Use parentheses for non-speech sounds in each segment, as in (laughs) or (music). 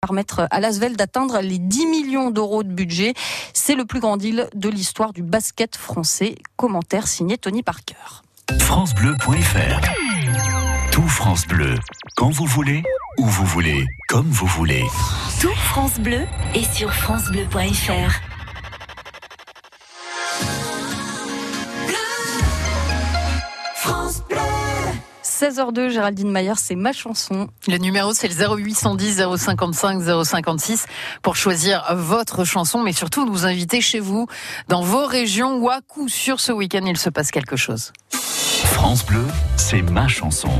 permettre à l'Asvel d'atteindre les 10 millions d'euros de budget. C'est le plus grand deal de l'histoire du basket français. Commentaire signé Tony Parker. FranceBleu.fr Tout France Bleu, quand vous voulez, où vous voulez, comme vous voulez. Tout France Bleu est sur FranceBleu.fr. 16h02, Géraldine Mayer, c'est ma chanson. Le numéro, c'est le 0810 055 056 pour choisir votre chanson, mais surtout nous inviter chez vous, dans vos régions où à coup sûr ce week-end il se passe quelque chose. France Bleu, c'est ma chanson.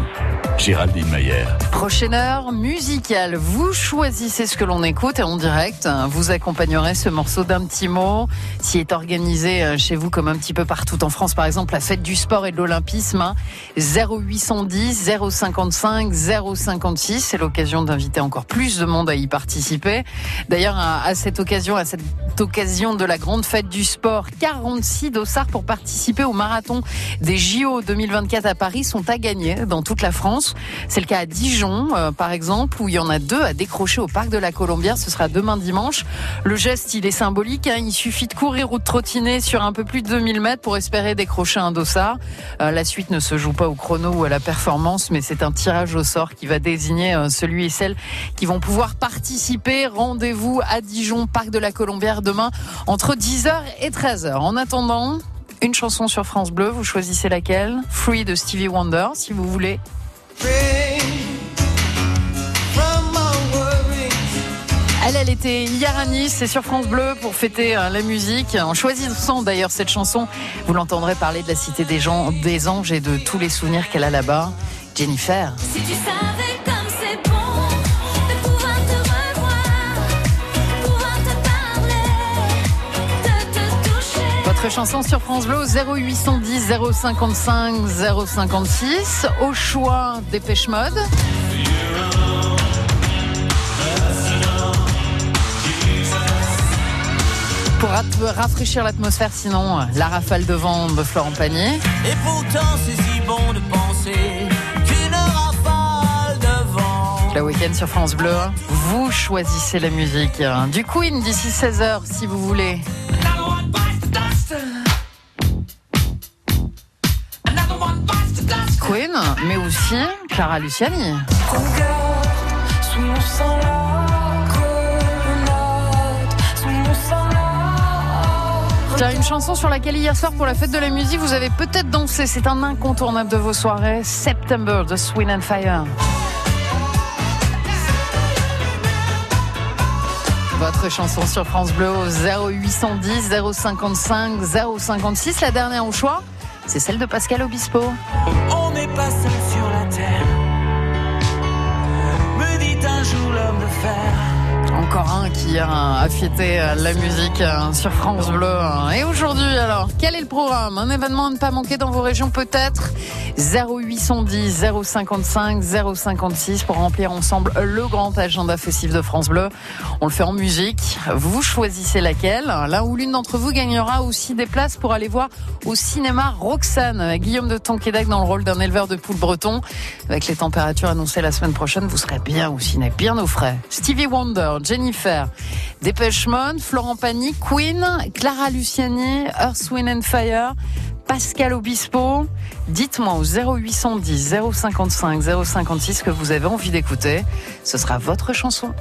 Géraldine Mayer. Prochaine heure musicale. Vous choisissez ce que l'on écoute et en direct, vous accompagnerez ce morceau d'un petit mot. S'y est organisé euh, chez vous comme un petit peu partout en France, par exemple, la fête du sport et de l'olympisme. 0810 055 056. C'est l'occasion d'inviter encore plus de monde à y participer. D'ailleurs, à cette occasion, à cette occasion de la grande fête du sport, 46 dossards pour participer au marathon des JO 2024 à Paris sont à gagner dans toute la France. C'est le cas à Dijon, euh, par exemple, où il y en a deux à décrocher au parc de la Colombière. Ce sera demain dimanche. Le geste, il est symbolique. Hein. Il suffit de courir ou de trottiner sur un peu plus de 2000 mètres pour espérer décrocher un dossard. Euh, la suite ne se joue pas au chrono ou à la performance, mais c'est un tirage au sort qui va désigner euh, celui et celle qui vont pouvoir participer. Rendez-vous à Dijon, parc de la Colombière, demain entre 10h et 13h. En attendant, une chanson sur France Bleu, vous choisissez laquelle? Free de Stevie Wonder, si vous voulez. Elle, elle était hier à Nice, c'est sur France Bleu pour fêter euh, la musique. En choisissant d'ailleurs cette chanson, vous l'entendrez parler de la cité des, gens, des anges et de tous les souvenirs qu'elle a là-bas. Jennifer. Si tu savais Votre chanson sur France Bleu 0810 055 056. Au choix Dépêche Mode. pour rafraîchir l'atmosphère, sinon la rafale de vent de Florent Pagny. Et pourtant, c'est si bon de penser qu'une rafale de vent. Le week-end sur France Bleu, vous choisissez la musique. Du Queen d'ici 16h, si vous voulez. Mais aussi Clara Luciani. une chanson sur laquelle hier soir pour la fête de la musique vous avez peut-être dansé. C'est un incontournable de vos soirées. September de Swing and Fire. Votre chanson sur France Bleu 0810 055 056. La dernière au choix, c'est celle de Pascal Obispo. Pas seul sur la terre. Me dit un jour l'homme de fer encore un qui a fêté la musique euh, sur France Bleu. Et aujourd'hui, alors, quel est le programme? Un événement à ne pas manquer dans vos régions peut-être? 0810 055 056 pour remplir ensemble le grand agenda festif de France Bleu. On le fait en musique. Vous choisissez laquelle. L'un ou l'une d'entre vous gagnera aussi des places pour aller voir au cinéma Roxane. Guillaume de Tonquédac dans le rôle d'un éleveur de poules breton. Avec les températures annoncées la semaine prochaine, vous serez bien au ciné, bien au frais. Stevie Wonder, Jennifer, Dépêche Florent Pagny, Queen, Clara Luciani, Earth, Wind and Fire, Pascal Obispo. Dites-moi au 0810 055 056 que vous avez envie d'écouter. Ce sera votre chanson.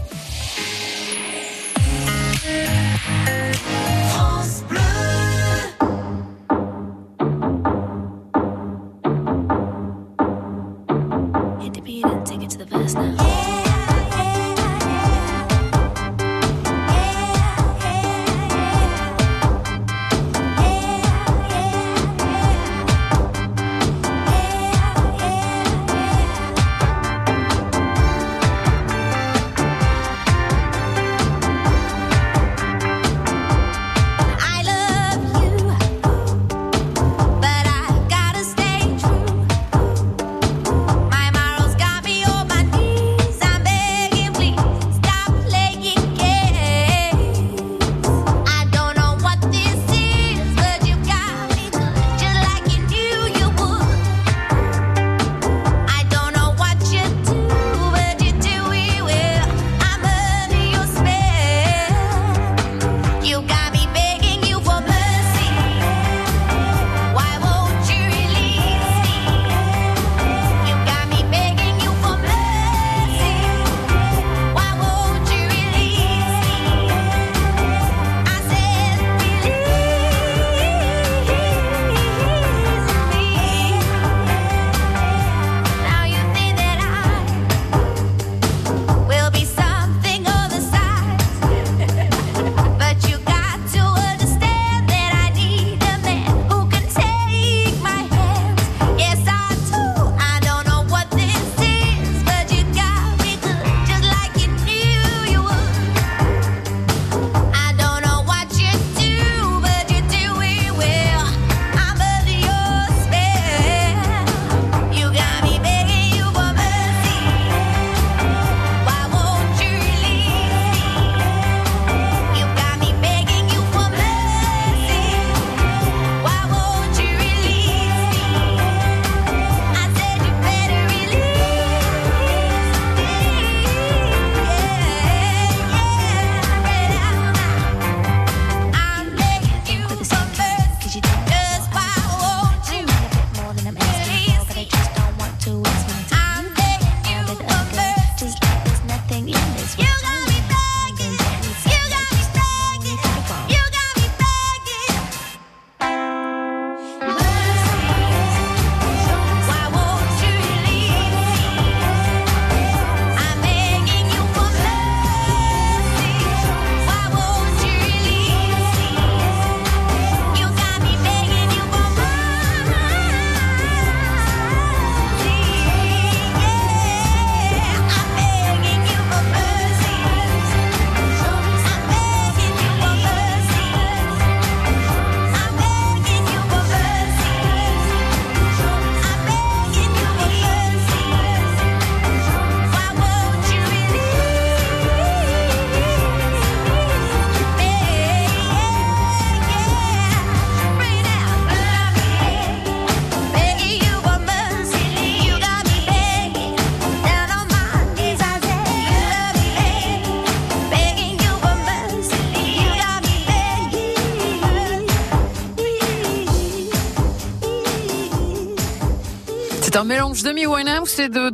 C'est de Winehouse et de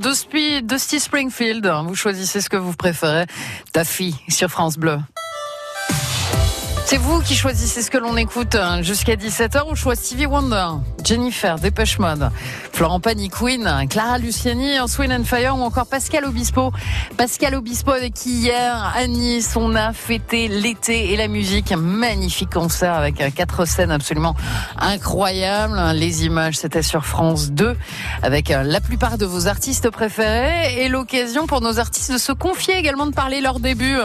Dusty Springfield? Vous choisissez ce que vous préférez. Ta fille sur France Bleu. C'est vous qui choisissez ce que l'on écoute hein. jusqu'à 17h. On choisit Stevie Wonder, Jennifer, Dépêche Mode, Florent Pagny, Queen, Clara Luciani, Swin and Fire ou encore Pascal Obispo. Pascal Obispo avec qui hier à Nice on a fêté l'été et la musique. Un magnifique concert avec quatre scènes absolument incroyables. Les images c'était sur France 2 avec euh, la plupart de vos artistes préférés et l'occasion pour nos artistes de se confier également de parler leur début.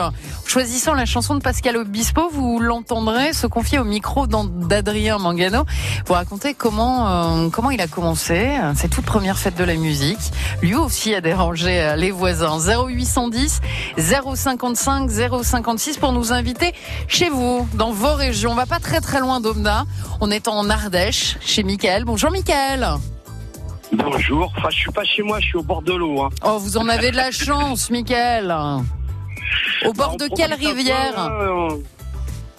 Choisissant la chanson de Pascal Obispo, l'entendrez se confier au micro d'Adrien Mangano pour raconter comment euh, comment il a commencé ses toutes premières fêtes de la musique. Lui aussi a dérangé euh, les voisins. 0810 055 056 pour nous inviter chez vous, dans vos régions. On va pas très très loin d'Omna. On est en Ardèche, chez Mickaël. Bonjour Mickaël. Bonjour. Enfin, je suis pas chez moi, je suis au bord de l'eau. Hein. Oh, vous en avez de la chance, Mickaël. (laughs) Au bord de quelle rivière hein,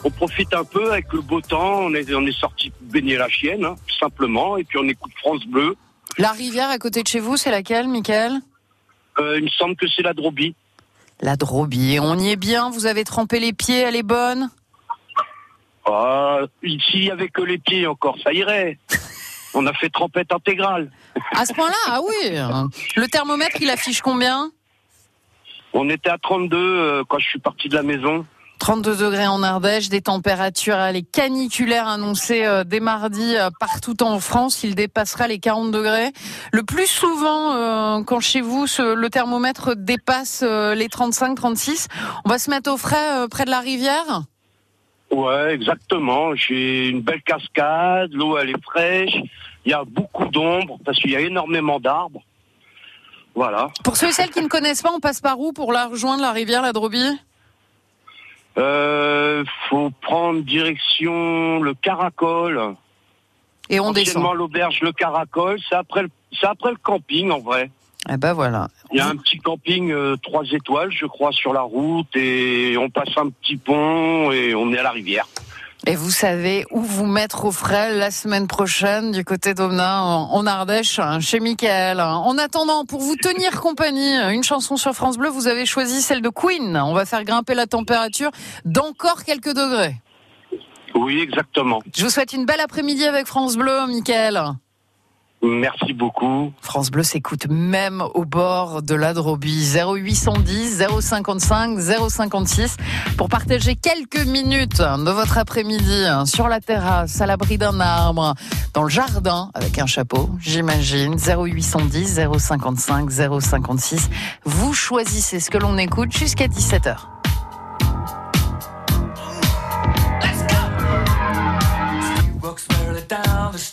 on, profite un peu avec le beau temps. On est, on est sorti baigner la chienne, hein, tout simplement. Et puis on écoute France Bleu. La rivière à côté de chez vous, c'est laquelle, Michael euh, Il me semble que c'est la Drobie. La Drobie. On y est bien Vous avez trempé les pieds Elle est bonne ah, Ici, avec les pieds encore, ça irait. (laughs) On a fait trempette intégrale. À ce point-là, ah oui. Le thermomètre, il affiche combien on était à 32 euh, quand je suis parti de la maison. 32 degrés en Ardèche, des températures les caniculaires annoncées euh, dès mardi euh, partout en France. Il dépassera les 40 degrés. Le plus souvent, quand chez vous le thermomètre dépasse les 35-36, on va se mettre au frais près de la rivière? Ouais, exactement. J'ai une belle cascade, l'eau elle est fraîche, il y a beaucoup d'ombre parce qu'il y a énormément d'arbres. Voilà. Pour ceux et celles qui ne connaissent pas, on passe par où pour la rejoindre, la rivière, la Drobie? Euh, faut prendre direction le Caracol. Et on descend. l'auberge Le Caracol, c'est après, le, après le camping en vrai. Eh ben voilà. Il y a un petit camping euh, trois étoiles, je crois, sur la route et on passe un petit pont et on est à la rivière. Et vous savez où vous mettre au frais la semaine prochaine du côté d'Omna en Ardèche hein, chez Michael. En attendant, pour vous tenir (laughs) compagnie, une chanson sur France Bleu, vous avez choisi celle de Queen. On va faire grimper la température d'encore quelques degrés. Oui, exactement. Je vous souhaite une belle après-midi avec France Bleu, Michael. Merci beaucoup. France Bleu s'écoute même au bord de la Drobie. 0810 055 056 pour partager quelques minutes de votre après-midi sur la terrasse, à l'abri d'un arbre, dans le jardin, avec un chapeau, j'imagine. 0810 055 056. Vous choisissez ce que l'on écoute jusqu'à 17h. guns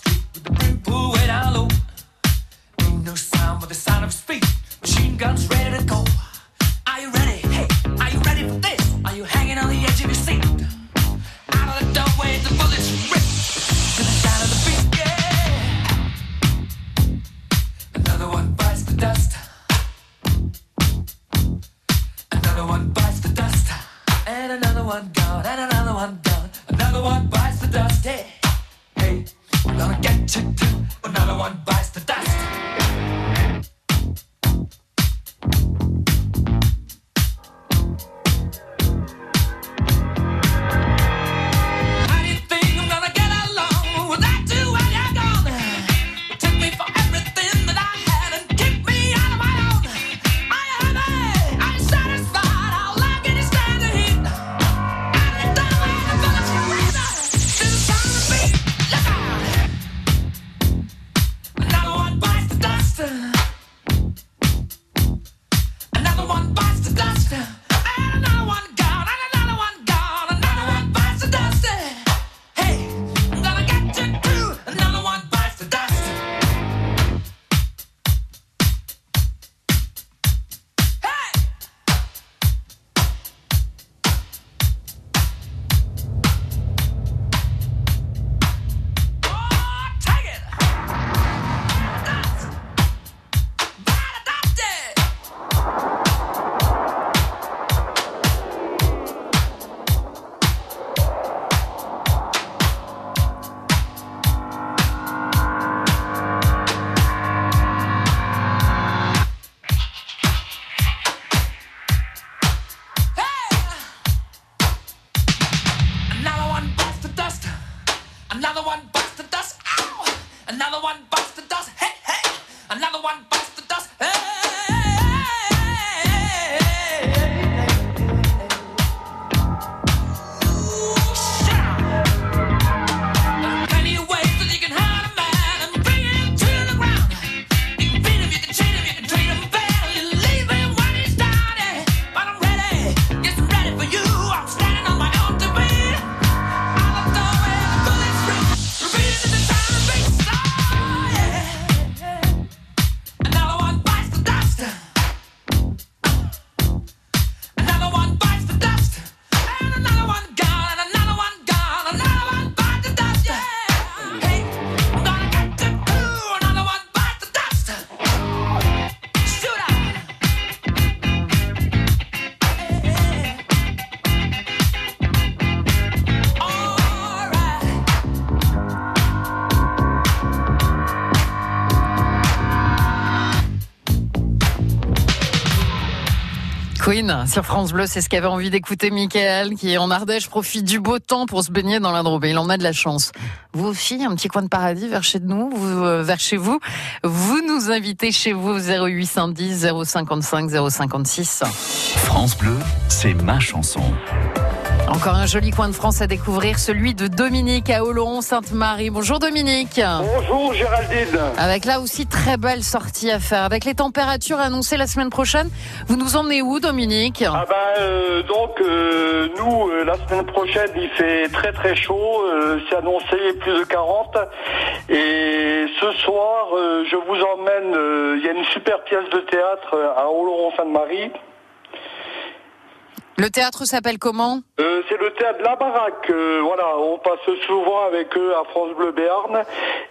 one Sur France Bleu, c'est ce qu'avait envie d'écouter Michael, qui en Ardèche profite du beau temps pour se baigner dans. Et Il en a de la chance. Vous aussi, un petit coin de paradis vers chez nous, vous, euh, vers chez vous. Vous nous invitez chez vous au 0810 055 056. France Bleu, c'est ma chanson. Encore un joli coin de France à découvrir, celui de Dominique à Oloron-Sainte-Marie. Bonjour Dominique. Bonjour Géraldine. Avec là aussi très belle sortie à faire. Avec les températures annoncées la semaine prochaine, vous nous emmenez où Dominique? Ah ben euh, donc euh, nous euh, la semaine prochaine il fait très très chaud, euh, c'est annoncé plus de 40 et ce soir euh, je vous emmène, euh, il y a une super pièce de théâtre à Oloron-Sainte-Marie. Le théâtre s'appelle comment Euh, c'est le théâtre la baraque. euh, voilà, on passe souvent avec eux à France Bleu Béarn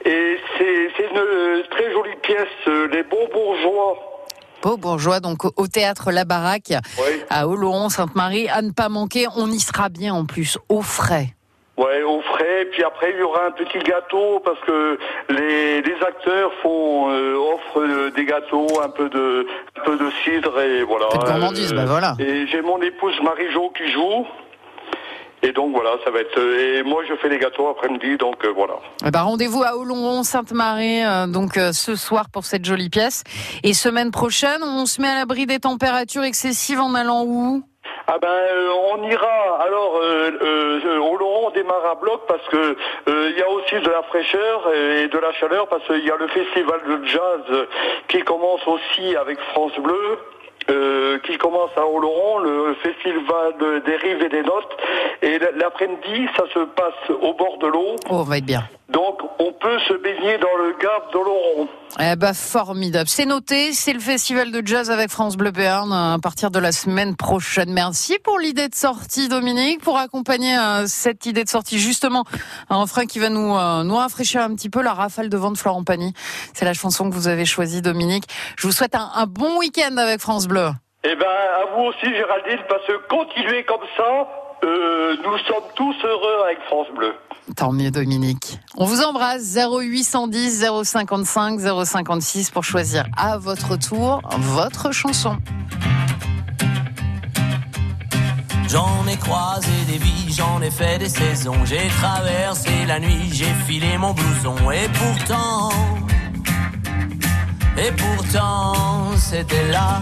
et c'est une euh, très jolie pièce, les bons bourgeois. Beau bourgeois, donc au- au théâtre La Baraque Oui. à Oloron, Sainte-Marie. À ne pas manquer, on y sera bien en plus, au frais. Ouais, au frais. Puis après, il y aura un petit gâteau parce que les, les acteurs font euh, offrent euh, des gâteaux, un peu de un peu de cidre et voilà. Un peu de gourmandise, bah voilà. Et j'ai mon épouse Marie-Jo qui joue. Et donc voilà, ça va être. euh, Et moi, je fais les gâteaux après-midi, donc euh, voilà. Eh ben, Rendez-vous à Oloron, Sainte-Marie, euh, donc euh, ce soir pour cette jolie pièce. Et semaine prochaine, on se met à l'abri des températures excessives en allant où? Ah ben, euh, on ira. Alors, au Laurent, on démarre à bloc parce que euh, il y a aussi de la fraîcheur et de la chaleur parce qu'il y a le festival de jazz qui commence aussi avec France Bleu. euh, qui commence à Oloron, le festival de- des rives et des notes. Et l'après-midi, ça se passe au bord de l'eau. Oh, on va être bien. Donc, on peut se baigner dans le Gave d'Oloron. Eh ben, formidable. C'est noté, c'est le festival de jazz avec France Bleu Béarn euh, à partir de la semaine prochaine. Merci pour l'idée de sortie, Dominique, pour accompagner euh, cette idée de sortie, justement, un frein qui va nous, euh, nous rafraîchir un petit peu la rafale de vent de Florent Pagny. C'est la chanson que vous avez choisie, Dominique. Je vous souhaite un, un bon week-end avec France Bleu. Eh ben, à vous aussi, Géraldine, parce que continuez comme ça, euh, nous sommes tous heureux avec France Bleu. Tant mieux, Dominique. On vous embrasse. 0810 055 056 pour choisir à votre tour votre chanson. J'en ai croisé des vies, j'en ai fait des saisons. J'ai traversé la nuit, j'ai filé mon blouson. Et pourtant, et pourtant, c'était là.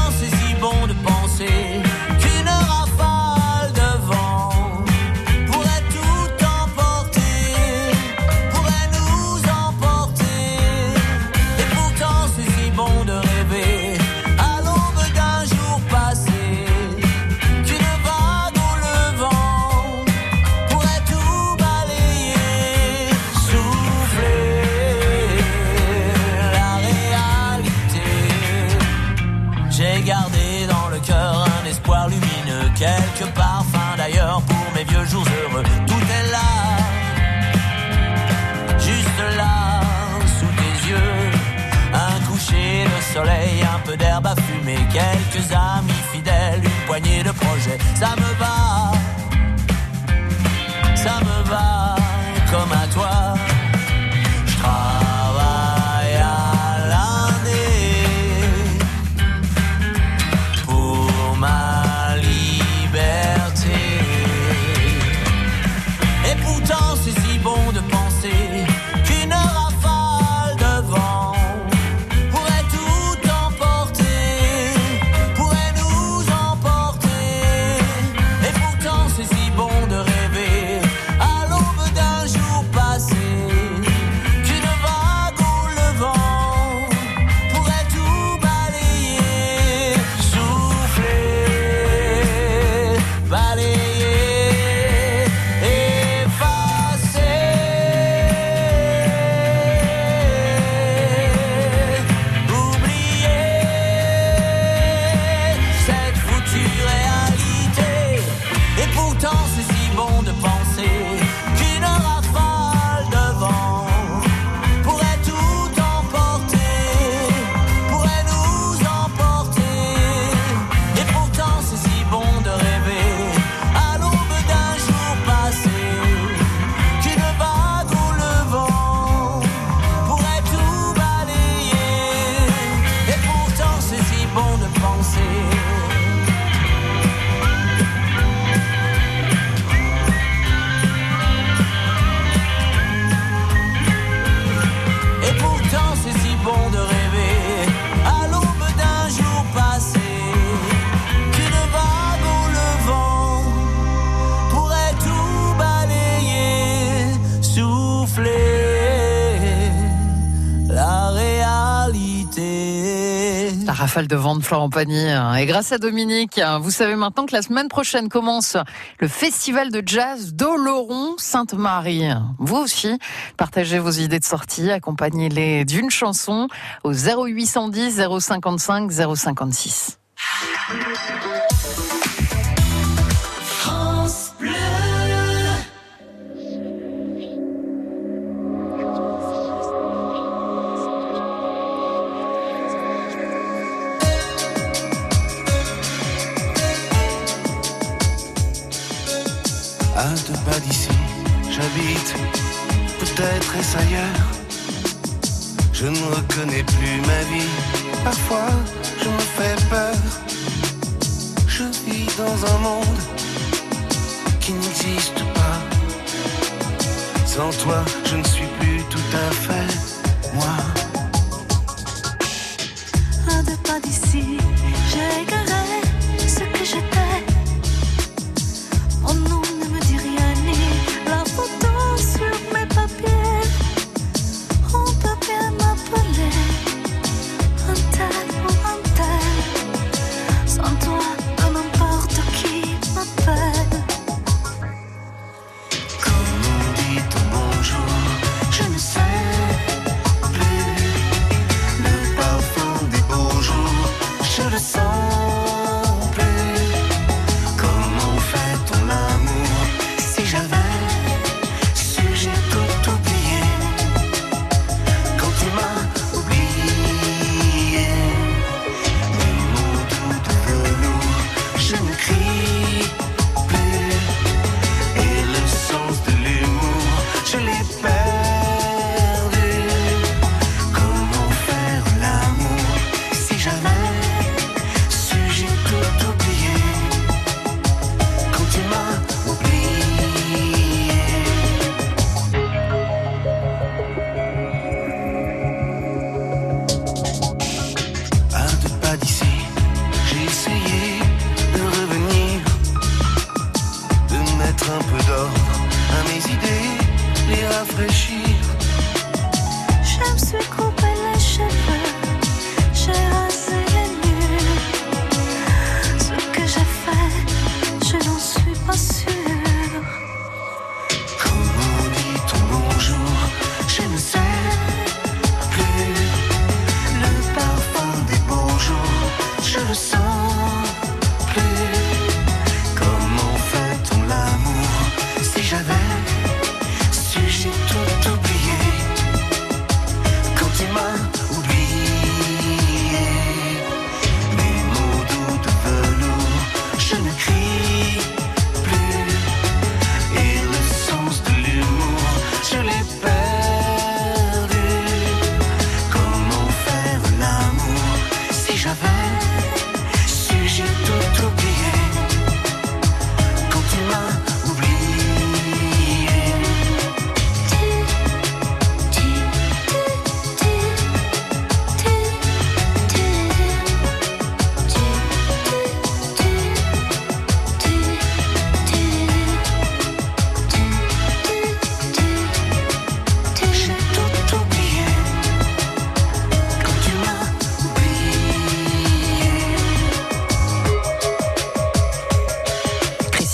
quelques amis fidèles, une poignée de projets. Ça me va, ça me va comme un rafale de vent de Florent Pagny. Hein. Et grâce à Dominique, hein, vous savez maintenant que la semaine prochaine commence le festival de jazz d'Oloron Sainte-Marie. Vous aussi, partagez vos idées de sortie, accompagnez-les d'une chanson au 0810 055 056. ailleurs. Je ne reconnais plus ma vie. Parfois, je me fais peur. Je vis dans un monde qui n'existe pas. Sans toi, je ne suis plus tout à fait moi. À deux pas d'ici, j'égarais ce que je j'étais.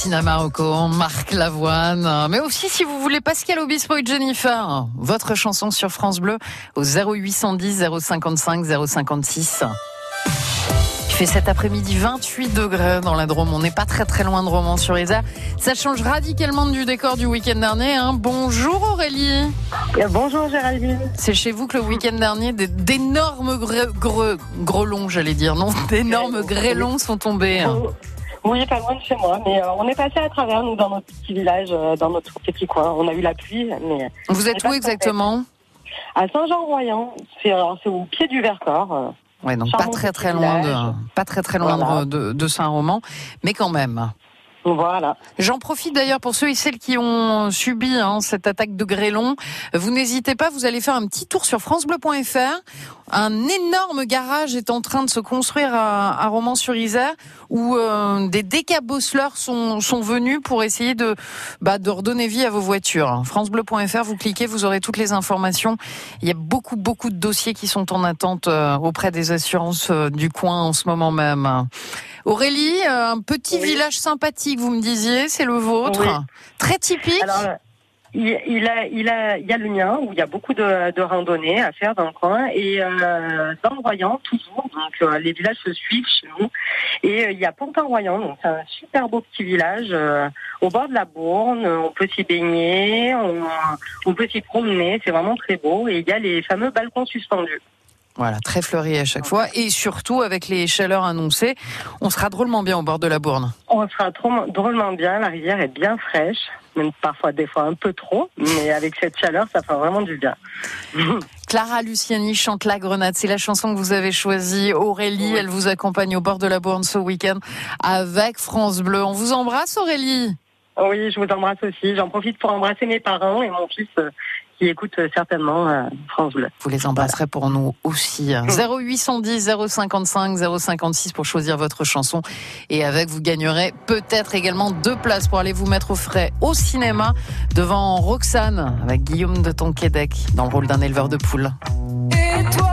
Marocco, Marc Lavoine, mais aussi si vous voulez Pascal Obispo et Jennifer, votre chanson sur France Bleu au 0810 055 056. Il fait cet après-midi 28 degrés dans la Drôme. On n'est pas très très loin de Romans-sur-Isère. Ça change radicalement du décor du week-end dernier. Hein. Bonjour Aurélie. Euh, Bonjour Géraldine. C'est chez vous que le week-end dernier, d'énormes gre- gre- grelons, j'allais dire, non, (laughs) d'énormes grêlons sont tombés. hein. Oui, pas loin de chez moi, mais euh, on est passé à travers, nous, dans notre petit village, euh, dans notre petit coin. On a eu la pluie, mais Vous êtes où exactement? À Saint-Jean-Royan, c'est alors, c'est au pied du Vercors. euh. Ouais, donc Charmant pas très très loin village. de, pas très très loin Voilà. de, de Saint-Roman, mais quand même. Voilà. J'en profite d'ailleurs pour ceux et celles qui ont subi hein, cette attaque de grêlon. Vous n'hésitez pas, vous allez faire un petit tour sur francebleu.fr. Un énorme garage est en train de se construire à, Romans-sur-Isère où euh, des décabosseleurs sont, sont venus pour essayer de, bah, redonner vie à vos voitures. francebleu.fr, vous cliquez, vous aurez toutes les informations. Il y a beaucoup, beaucoup de dossiers qui sont en attente euh, auprès des assurances euh, du coin en ce moment même. Aurélie, euh, un petit Oui. village sympathique, vous me disiez, c'est le vôtre. Oui. Très typique. Alors, il, il a, il a, il y a le mien où il y a beaucoup de, de randonnées à faire dans le coin et euh, dans le Royan toujours. Donc euh, les villages se suivent chez nous et euh, il y a Pontin-Royan. Donc c'est un super beau petit village au bord de la Bourne. On peut s'y baigner, on, on peut s'y promener. C'est vraiment très beau et il y a les fameux balcons suspendus. Voilà, très fleuri à chaque fois. Et surtout, avec les chaleurs annoncées, on sera drôlement bien au bord de la Bourne. On sera drôlement bien. La rivière est bien fraîche, même parfois des fois un peu trop, mais avec cette chaleur, ça fait vraiment du bien. (laughs) Clara Luciani chante La Grenade. C'est la chanson que vous avez choisie. Aurélie, Oui. elle vous accompagne au bord de la Bourne ce week-end avec France Bleu. On vous embrasse, Aurélie. Oui, je vous embrasse aussi. J'en profite pour embrasser mes parents et mon fils euh, qui écoute euh, certainement euh, France Bleu. Vous les embrasserez pour nous aussi. 0810 055 056 pour choisir votre chanson. Et avec, vous gagnerez peut-être également deux places pour aller vous mettre au frais au cinéma devant Roxane avec Guillaume de Tonquédec dans le rôle d'un éleveur de poules. Et toi,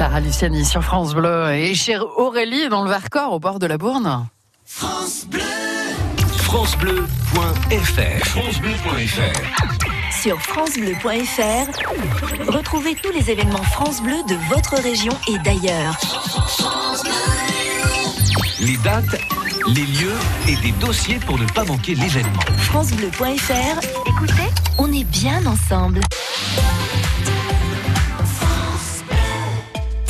Clara Luciani sur France Bleu et chez Aurélie dans le Vercors au bord de la Bourne. FranceBleu.fr FranceBleu.fr Sur francebleu.fr, retrouvez tous les événements France Bleu de votre région et d'ailleurs. Les dates, les lieux et des dossiers pour ne pas manquer l'événement. francebleu.fr, écoutez, on est bien ensemble.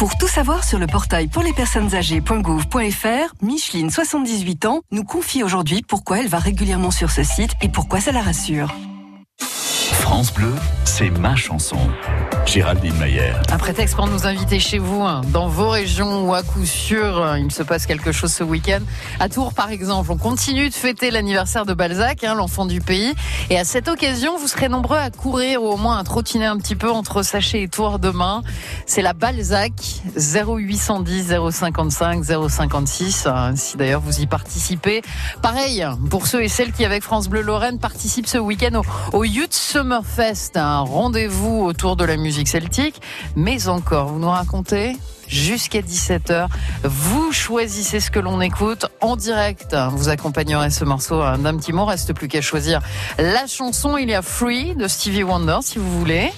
Pour tout savoir sur le portail pour les personnes âgées.gouv.fr, Micheline, 78 ans, nous confie aujourd'hui pourquoi elle va régulièrement sur ce site et pourquoi ça la rassure. France Bleu, c'est ma chanson. Géraldine Mayer. Un prétexte pour nous inviter chez vous, hein, dans vos régions où à coup sûr euh, il se passe quelque chose ce week-end. À Tours par exemple, on continue de fêter l'anniversaire de Balzac, hein, l'enfant du pays. Et à cette occasion, vous serez nombreux à courir ou au moins à trottiner un petit peu entre Sachet et Tours demain. C'est la Balzac 0810 055 056. hein, Si d'ailleurs vous y participez. Pareil, pour ceux et celles qui avec France Bleu Lorraine participent ce week-end au, au Youth Summerfest, rendez-vous autour de la musique celtique. Mais encore, vous nous racontez jusqu'à 17h. Vous choisissez ce que l'on écoute en direct. Vous accompagnerez ce morceau hein, d'un petit mot. Reste plus qu'à choisir la chanson. Il y a Free de Stevie Wonder si vous voulez.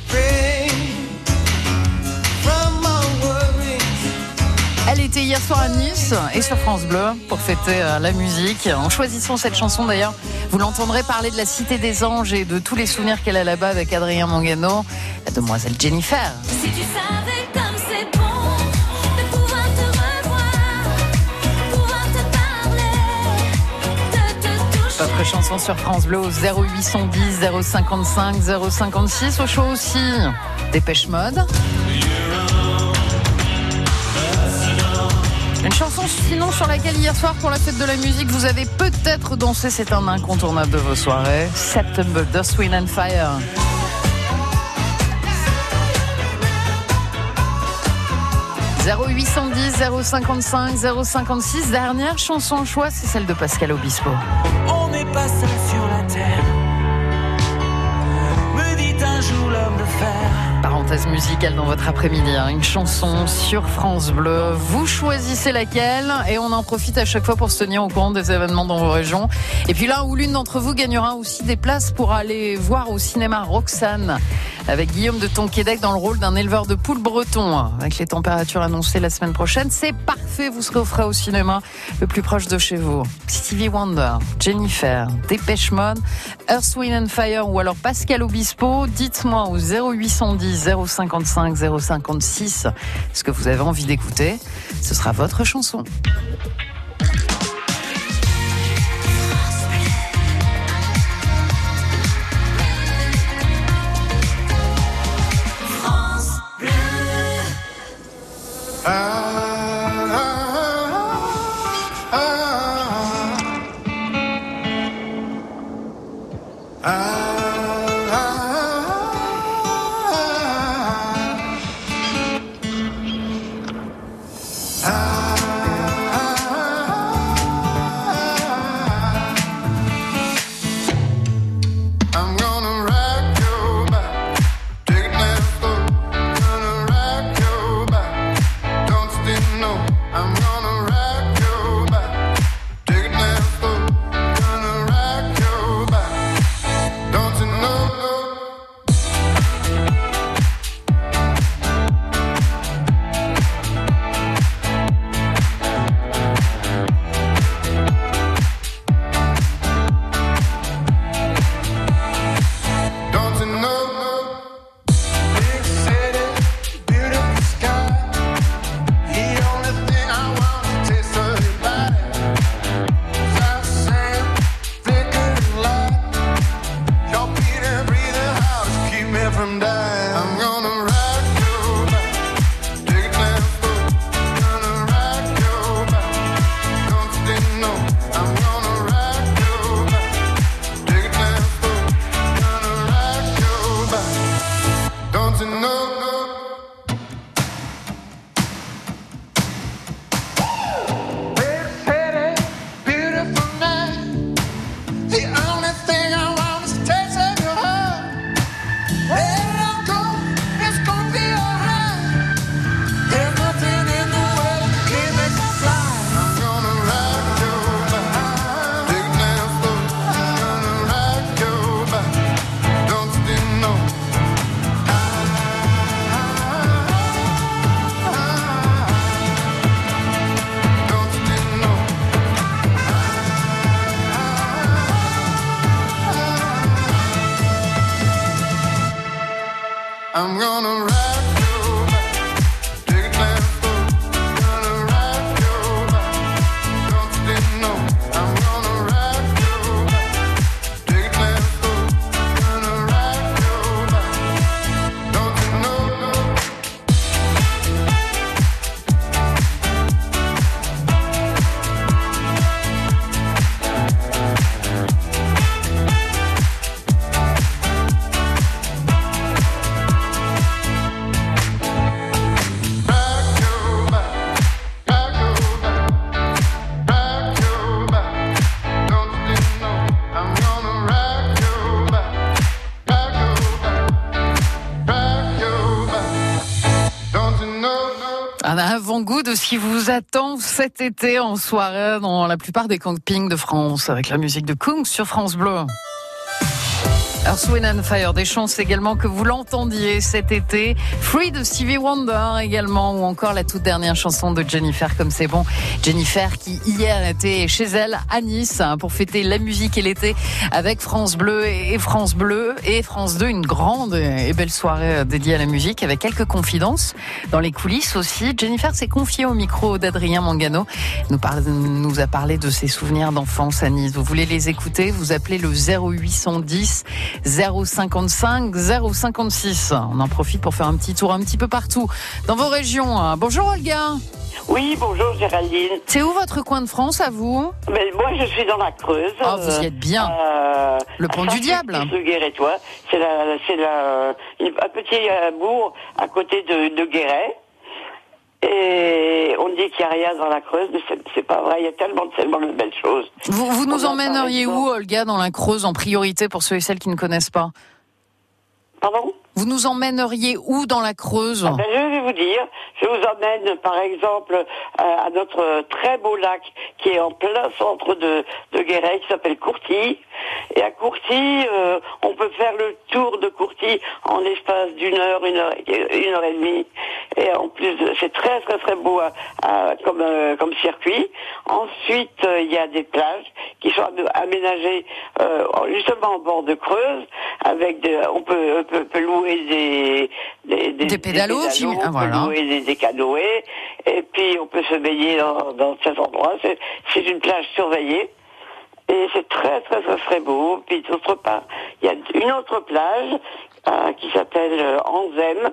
Était hier soir à Nice et sur France Bleu pour fêter euh, la musique. En choisissant cette chanson d'ailleurs, vous l'entendrez parler de la Cité des Anges et de tous les souvenirs qu'elle a là-bas avec Adrien Mangano, la demoiselle Jennifer. Si tu savais comme c'est bon de pouvoir te revoir, pouvoir te parler, de te toucher. Votre chanson sur France Bleu au 0810 055 056 au show aussi. Dépêche Mode. Une chanson sinon sur laquelle hier soir pour la fête de la musique vous avez peut-être dansé, c'est un incontournable de vos soirées. September, Dust, Wind and Fire. « 0810 055 056 Dernière chanson choix, c'est celle de Pascal Obispo. On n'est pas seul sur la terre. Me dit un jour l'homme de fer. Parenthèse musicale dans votre après-midi, hein. une chanson sur France Bleu. Vous choisissez laquelle et on en profite à chaque fois pour se tenir au courant des événements dans vos régions. Et puis là où l'une d'entre vous gagnera aussi des places pour aller voir au cinéma Roxane avec Guillaume de Tonquédec dans le rôle d'un éleveur de poules breton. Avec les températures annoncées la semaine prochaine, c'est parfait, vous serez au frais au cinéma le plus proche de chez vous. Stevie Wonder, Jennifer, Dépêche Mode, Earth, Wind and Fire ou alors Pascal Obispo, dites-moi au 0810 055 056 ce que vous avez envie d'écouter? Ce sera votre chanson. I'm gonna ride. Cet été en soirée dans la plupart des campings de France avec la musique de Kung sur France Bleu. Wind and Fire, des chances également que vous l'entendiez cet été. Free de Stevie Wonder également, ou encore la toute dernière chanson de Jennifer, comme c'est bon. Jennifer qui hier était chez elle à Nice hein, pour fêter la musique et l'été avec France Bleu et France Bleu et France 2, une grande et belle soirée dédiée à la musique avec quelques confidences dans les coulisses aussi. Jennifer s'est confiée au micro d'Adrien Mangano, nous, nous a parlé de ses souvenirs d'enfance à Nice. Vous voulez les écouter? Vous appelez le 0810 055 056. On en profite pour faire un petit tour un petit peu partout dans vos régions. Bonjour Olga. Oui, bonjour Géraldine. C'est où votre coin de France à vous? Mais moi, je suis dans la Creuse. Ah, vous y êtes bien. Euh, Le pont du diable. Le Guéret-toi. C'est la, c'est la, un petit euh, bourg à côté de, de Guéret. Et dit qu'il n'y a rien dans la Creuse, mais c'est, pas vrai. Il y a tellement, tellement de belles choses. Vous, vous nous emmèneriez où Olga dans la Creuse en priorité pour ceux et celles qui ne connaissent pas? Pardon? Vous nous emmèneriez où dans la Creuse? Ben, je vais vous dire, je vous emmène par exemple à notre très beau lac qui est en plein centre de, de Guéret, qui s'appelle Courty. Et à Courty, euh, on peut faire le tour de Courty en l'espace d'une heure, une heure, et- une heure et demie. Et en plus, c'est très très très beau à- à- comme, euh, comme circuit. Ensuite, euh, il y a des plages qui sont am- aménagées euh, justement en bord de Creuse, avec des, on peut, on peut, peut louer des des, Des pédalos, j'im- ah, on peut voilà. louer des, des canoës, et puis on peut se baigner dans, dans cet endroit. C'est une plage surveillée. Et c'est très très très très beau. Puis d'autre part, il y a une autre plage euh, qui s'appelle euh, Anzem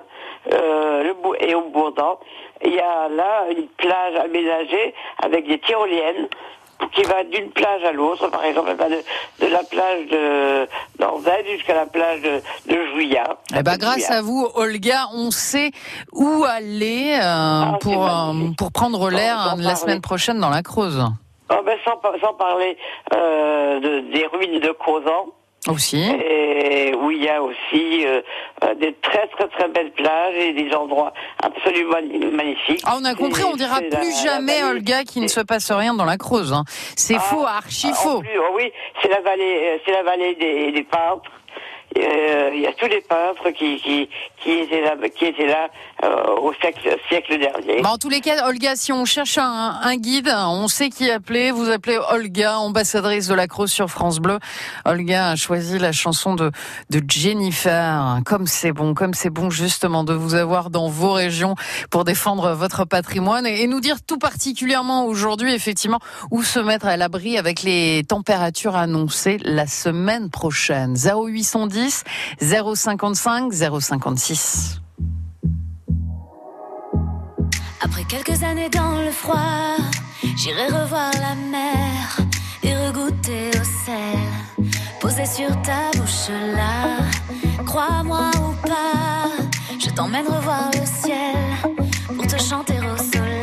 euh, le Bou- et au Bourdan. Il y a là une plage aménagée avec des tyroliennes qui va d'une plage à l'autre. Par exemple, elle va de, de la plage de d'Anzem jusqu'à la plage de, de Jouillat. Eh ben, grâce à vous, Olga, on sait où aller euh, pour, euh, pour prendre l'air la semaine prochaine dans la Creuse. Oh, ben, sans, sans parler euh, de, des ruines de Crozan. Aussi. Et où il y a aussi euh, euh, des très très très belles plages et des endroits absolument magnifiques. Ah, on a compris, on dira plus la- jamais, Olga, qu'il ne se passe rien dans la Creuse. hein. C'est Ah, faux, archi en faux. plus, oh oui, c'est la vallée, c'est la vallée des, des peintres. Euh, Il y a tous les peintres qui qui qui étaient là, qui étaient là euh, au siècle, siècle dernier. Bah, en tous les cas, Olga, si on cherche un, un guide, on sait qui appeler. Vous appelez Olga, ambassadrice de la Creuse sur France Bleu. Olga a choisi la chanson de, de Jennifer. Comme c'est bon, comme c'est bon justement de vous avoir dans vos régions pour défendre votre patrimoine et, et nous dire tout particulièrement aujourd'hui, effectivement, où se mettre à l'abri avec les températures annoncées la semaine prochaine. 0810 055 056. Après quelques années dans le froid, j'irai revoir la mer et regoûter au sel. Posé sur ta bouche là, crois-moi ou pas, je t'emmène revoir le ciel pour te chanter au soleil.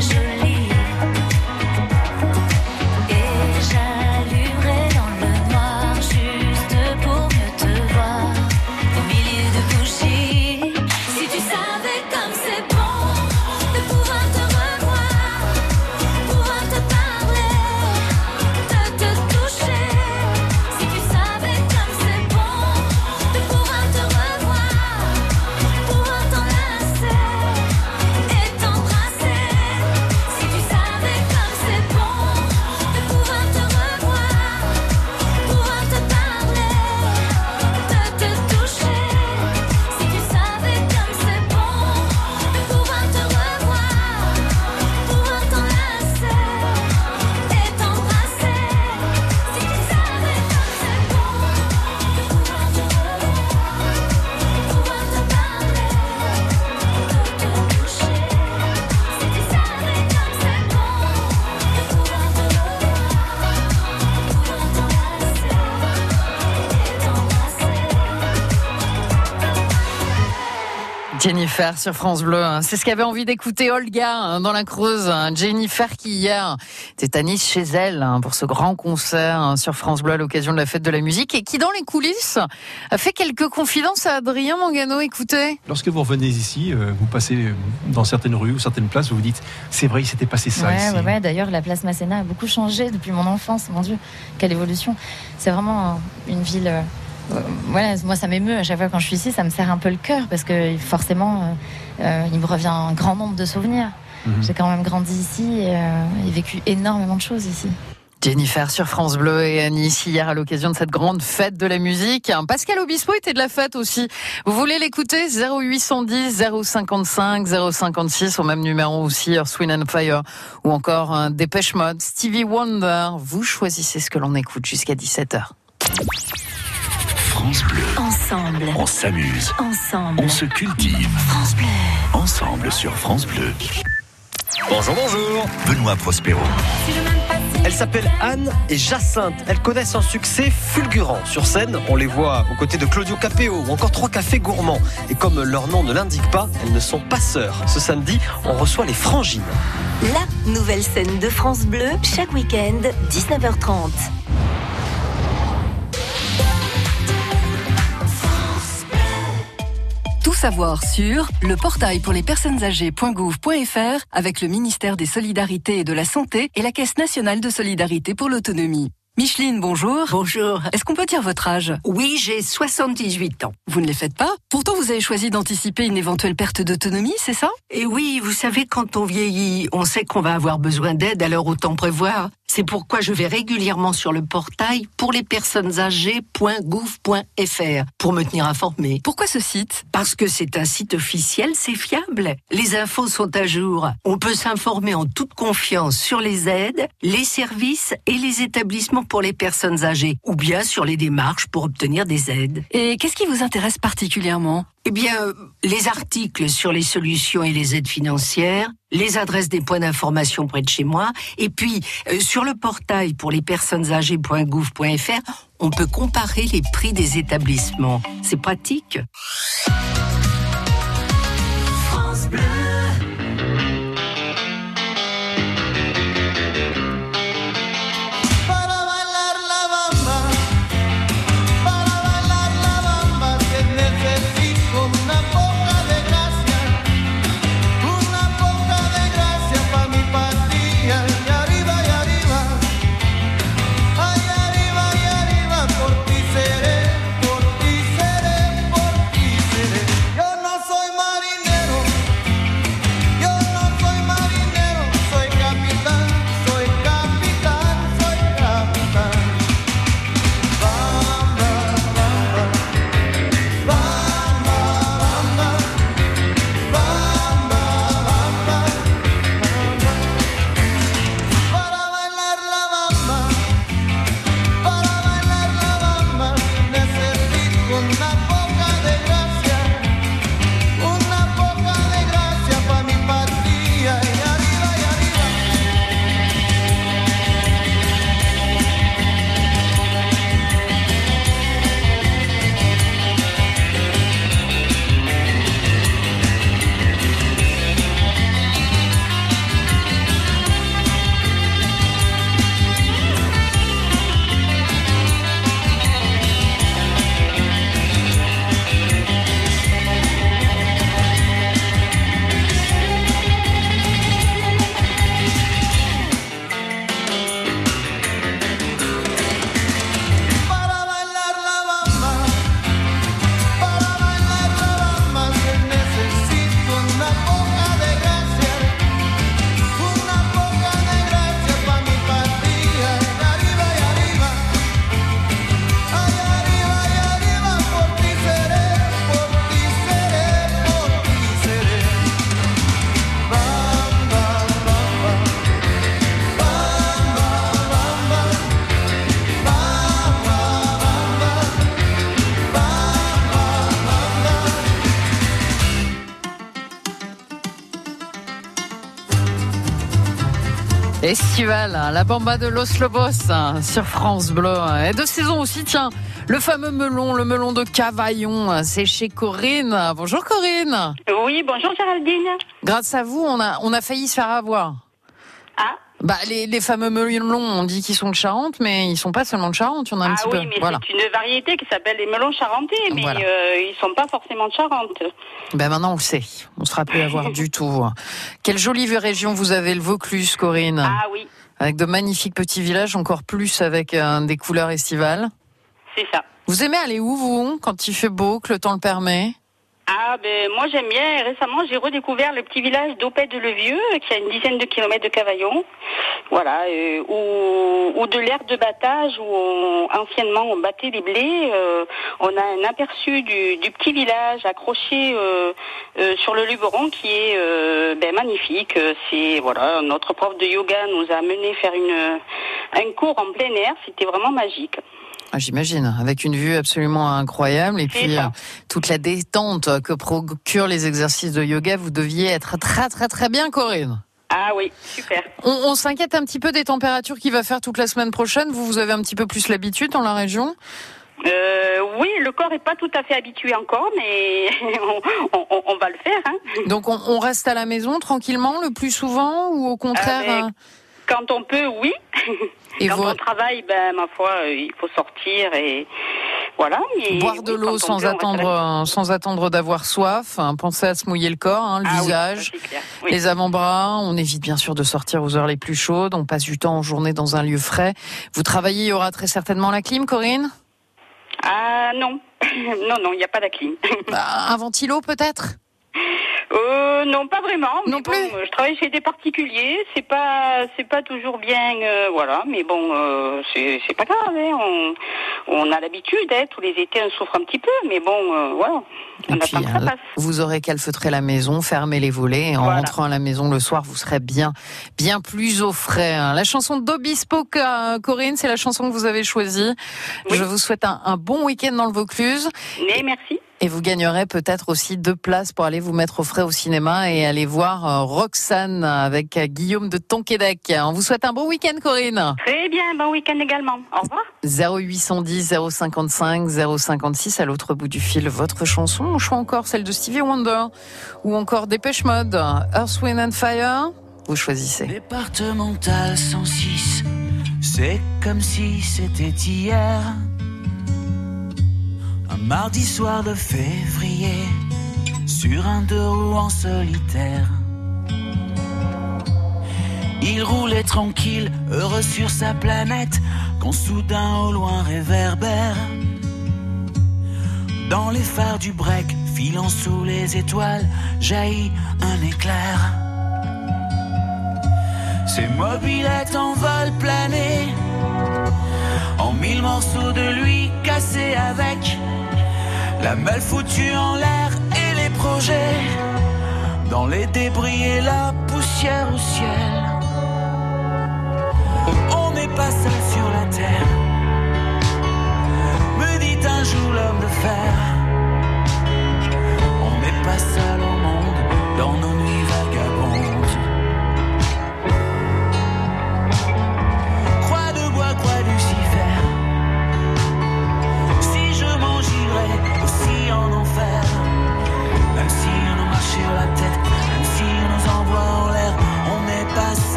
Je me Jennifer sur France Bleu. hein. C'est ce qu'avait envie d'écouter Olga hein, dans la Creuse. hein. Jennifer qui hier était à Nice chez elle pour ce grand concert sur France Bleu à l'occasion de la fête de la musique et qui dans les coulisses a fait quelques confidences à Adrien Mangano. Écoutez. Lorsque vous revenez ici, euh, vous passez euh, dans certaines rues ou certaines places, vous vous dites, c'est vrai, il s'était passé ça Ouais, ici. ouais, ouais. D'ailleurs, la place Masséna a beaucoup changé depuis mon enfance. Mon Dieu, quelle évolution. C'est vraiment euh, une ville. Euh, voilà, moi, ça m'émeut à chaque fois quand je suis ici. Ça me serre un peu le cœur parce que forcément, euh, euh, il me revient un grand nombre de souvenirs. Mhm. J'ai quand même grandi ici et, euh, et vécu énormément de choses ici. Jennifer sur France Bleu et Nice hier à l'occasion de cette grande fête de la musique. Pascal Obispo était de la fête aussi. Vous voulez l'écouter? 0810 055 056 au même numéro aussi Earth, Wind and Fire ou encore Dépêche Mode, Stevie Wonder. Vous choisissez ce que l'on écoute jusqu'à 17h. France Bleu. Ensemble. On s'amuse. Ensemble. On se cultive. France Bleu. Ensemble sur France Bleu. Bonjour, bonjour. Benoît Prospero. Elles s'appellent Anne et Jacinthe. Elles connaissent un succès fulgurant. Sur scène, on les voit aux côtés de Claudio Capéo ou encore trois cafés gourmands. Et comme leur nom ne l'indique pas, elles ne sont pas sœurs. Ce samedi, on reçoit les frangines. La nouvelle scène de France Bleu, chaque week-end, 19h30. Tout savoir sur le portail pour les personnes âgées.gouv.fr avec le ministère des Solidarités et de la Santé et la Caisse nationale de solidarité pour l'autonomie. Micheline, bonjour. Bonjour. Est-ce qu'on peut dire votre âge? Oui, j'ai 78 ans. Vous ne les faites pas? Pourtant, vous avez choisi d'anticiper une éventuelle perte d'autonomie, c'est ça? Et oui, vous savez, quand on vieillit, on sait qu'on va avoir besoin d'aide, alors autant prévoir. C'est pourquoi je vais régulièrement sur le portail pour les personnes âgées.gouv.fr pour me tenir informée. Pourquoi ce site? Parce que c'est un site officiel, c'est fiable. Les infos sont à jour. On peut s'informer en toute confiance sur les aides, les services et les établissements pour les personnes âgées, ou bien sur les démarches pour obtenir des aides. Et qu'est-ce qui vous intéresse particulièrement? Eh bien, les articles sur les solutions et les aides financières, les adresses des points d'information près de chez moi, et puis euh, sur le portail pour les personnes âgées.gouv.fr, on peut comparer les prix des établissements. C'est pratique? Hein, la bamba de Los Lobos hein, sur France Bleu. Et de saison aussi, tiens, le fameux melon, le melon de Cavaillon, hein, c'est chez Corinne. Bonjour Corinne. Oui, bonjour Géraldine. Grâce à vous, on a, on a failli se faire avoir. Ah Bah, les, les fameux melons, on dit qu'ils sont de Charente, mais ils sont pas seulement de Charente, il y en a un Ah petit oui, peu. mais Voilà. c'est une variété qui s'appelle les melons charentais, mais Voilà. euh, ils sont pas forcément de Charente. Ben maintenant on le sait, on se fera plus avoir (laughs) du tout. Quelle jolie région vous avez, le Vaucluse, Corinne. Ah oui, Avec de magnifiques petits villages, encore plus avec euh, des couleurs estivales. c'est ça. Vous aimez aller où, vous, quand il fait beau, que le temps le permet? Ah ben moi j'aime bien. Récemment j'ai redécouvert le petit village d'Opet de Levieux, qui a une dizaine de kilomètres de Cavaillon. Voilà, euh, où, où de l'aire de battage, où anciennement on battait les blés. euh, on a un aperçu du, petit village accroché euh, euh, sur le Luberon qui est ben, magnifique. C'est voilà, notre prof de yoga nous a amené faire une un cours en plein air. C'était vraiment magique. Ah, J'imagine, avec une vue absolument incroyable et puis euh, toute la détente que procurent les exercices de yoga, vous deviez être très très très bien, Corinne. Ah oui, super. On, on s'inquiète un petit peu des températures qu'il va faire toute la semaine prochaine. Vous, vous avez un petit peu plus l'habitude dans la région Euh, oui, le corps est pas tout à fait habitué encore, mais (laughs) on, on- on va le faire. Hein. Donc on, on reste à la maison tranquillement le plus souvent ou au contraire Ah, ben, euh, Quand on peut, oui. Et quand vous- on travaille, ben ma foi, euh, il faut sortir et voilà. Boire de oui, l'eau sans peut, la attendre, euh, sans attendre d'avoir soif, hein, pensez à se mouiller le corps, hein, le Ah visage. Oui. les avant-bras. On évite bien sûr de sortir aux heures les plus chaudes. On passe du temps en journée dans un lieu frais. Vous travaillez, il y aura très certainement la clim, Corinne? Ah non, (laughs) non, non, il n'y a pas de clim. Bah, Un ventilo peut-être? Euh, non, pas vraiment. Non mais bon, je travaille chez des particuliers. C'est pas, c'est pas toujours bien, euh, voilà. Mais bon, euh, c'est, c'est pas grave. Hein, on, on a l'habitude. Hein, tous les étés, on souffre un petit peu, mais bon, euh, voilà. On Et puis, que ça hein, passe. vous aurez calfeutré la maison, fermé les volets, et en Voilà. rentrant à la maison le soir, vous serez bien, bien plus au frais. hein. La chanson d'Obispo, Corinne, c'est la chanson que vous avez choisie. Je vous souhaite un, un bon week-end dans le Vaucluse. Mais merci. Et vous gagnerez peut-être aussi deux places pour aller vous mettre au frais au cinéma et aller voir euh, Roxane avec euh, Guillaume de Tonquédec. On vous souhaite un bon week-end, Corinne. Très bien, bon week-end également. Au revoir. 0810 055 056 à l'autre bout du fil votre chanson on choix encore celle de Stevie Wonder ou encore Dépêche Mode Earth Wind and Fire vous choisissez Départemental 106, c'est comme si c'était hier. Mardi soir de février, sur un deux roues en solitaire. Il roulait tranquille, heureux sur sa planète, quand soudain au loin réverbère. Dans les phares du break, filant sous les étoiles, jaillit un éclair. Ses mobilettes en vol plané, en mille morceaux de lui cassés avec la malle foutue en l'air et les projets, dans les débris et la poussière au ciel. On n'est pas seul sur la terre, me dit un jour l'homme de fer. On n'est pas seul au monde dans nos nuits vagabondes.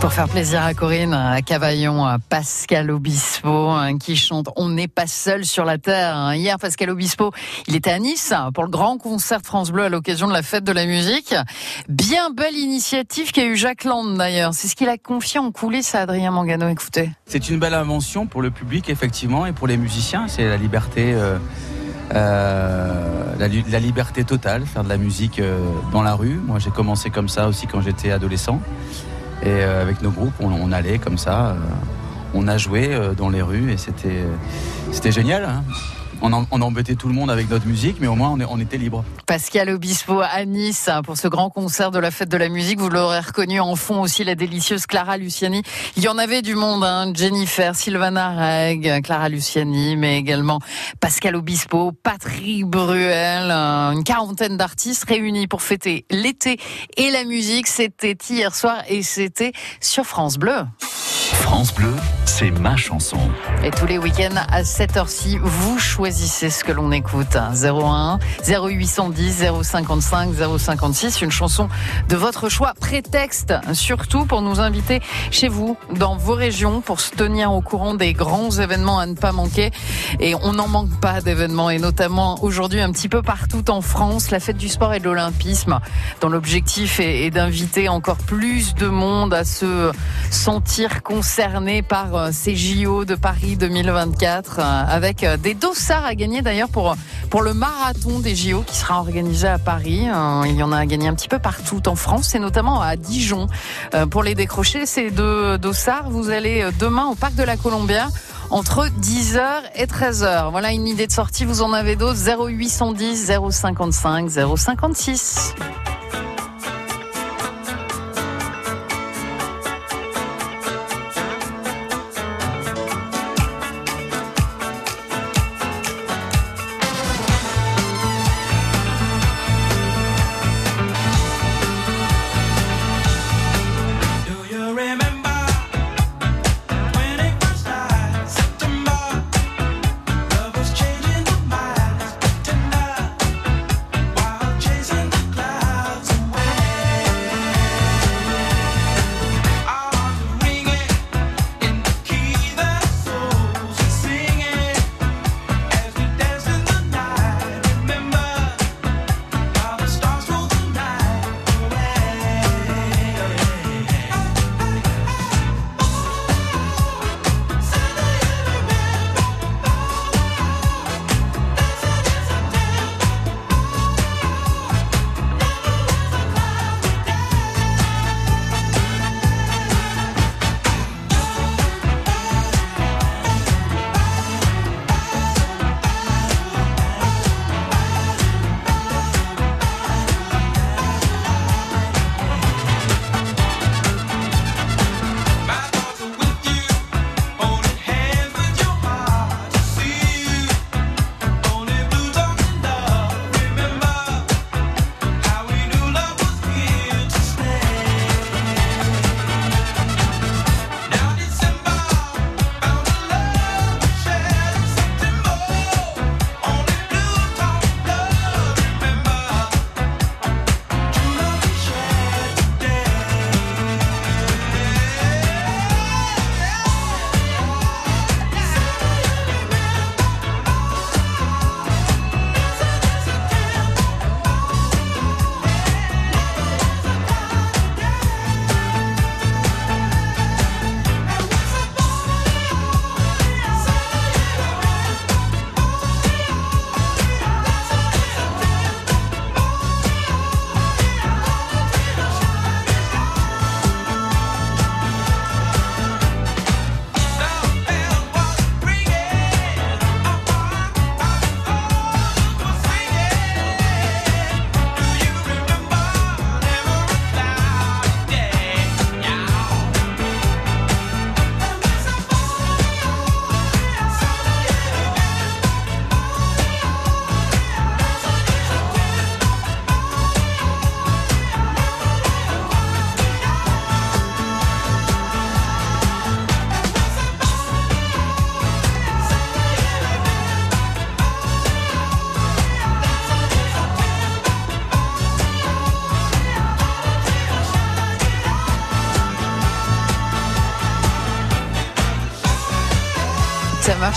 Pour faire plaisir à Corinne, à Cavaillon, à Pascal Obispo, hein, qui chante On n'est pas seul sur la terre. hein. Hier, Pascal Obispo, il était à Nice hein, pour le grand concert France Bleu à l'occasion de la fête de la musique. Bien belle initiative qu'a eu Jacques Land d'ailleurs. C'est ce qu'il a confié en coulisses à Adrien Mangano. Écoutez. C'est une belle invention pour le public, effectivement, et pour les musiciens. C'est la liberté, euh, euh, la liberté totale, faire de la musique euh, dans la rue. Moi, j'ai commencé comme ça aussi quand j'étais adolescent. Et euh, avec nos groupes, on, allait comme ça. euh, on a joué euh, dans les rues et c'était c'était génial. hein. On, embêtait tout le monde avec notre musique, mais au moins on, était libre. Pascal Obispo à Nice hein, pour ce grand concert de la fête de la musique. Vous l'aurez reconnu en fond aussi la délicieuse Clara Luciani. Il y en avait du monde, hein, Jennifer, Sylvana Reg, Clara Luciani, mais également Pascal Obispo, Patrick Bruel, euh, une quarantaine d'artistes réunis pour fêter l'été et la musique. C'était hier soir et c'était sur France Bleu. France Bleu, c'est ma chanson. Et tous les week-ends à 7h ci, vous choisissez ce que l'on écoute. 01 0810 055 056, une chanson de votre choix. Prétexte surtout pour nous inviter chez vous, dans vos régions, pour se tenir au courant des grands événements à ne pas manquer. Et on n'en manque pas d'événements, et notamment aujourd'hui un petit peu partout en France, la fête du sport et de l'olympisme, dont l'objectif est, d'inviter encore plus de monde à se sentir concerné par euh, ces JO de Paris 2024, euh, avec euh, des dossards à gagner d'ailleurs pour, pour le marathon des JO qui sera organisé à Paris. Il y en a à gagner un petit peu partout en France, et notamment à Dijon. Pour les décrocher, ces deux dossards, vous allez demain au parc de la Colombière entre 10h et 13h. Voilà une idée de sortie, vous en avez d'autres 0810 055 056.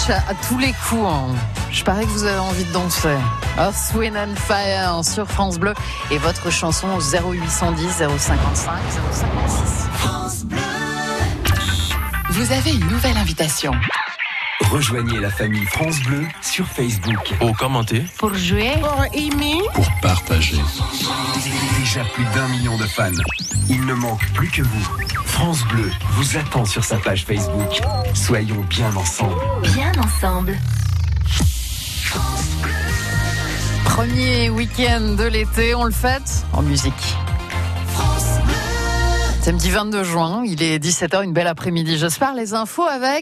À, à tous les coups. hein. Je parie que vous avez envie de danser. Earth, Wind and Fire sur France Bleu et votre chanson au 0810 055 056. Vous avez une nouvelle invitation. Rejoignez la famille France Bleu sur Facebook. Pour commenter, Pour jouer, pour aimer, pour partager. Déjà plus d'un million de fans. Il ne manque plus que vous. France Bleu vous attend sur sa page Facebook. Soyons bien ensemble. Bien Premier week-end de l'été, on le fête en musique. Samedi 22 juin, il est 17h, une belle après-midi. J'espère les infos avec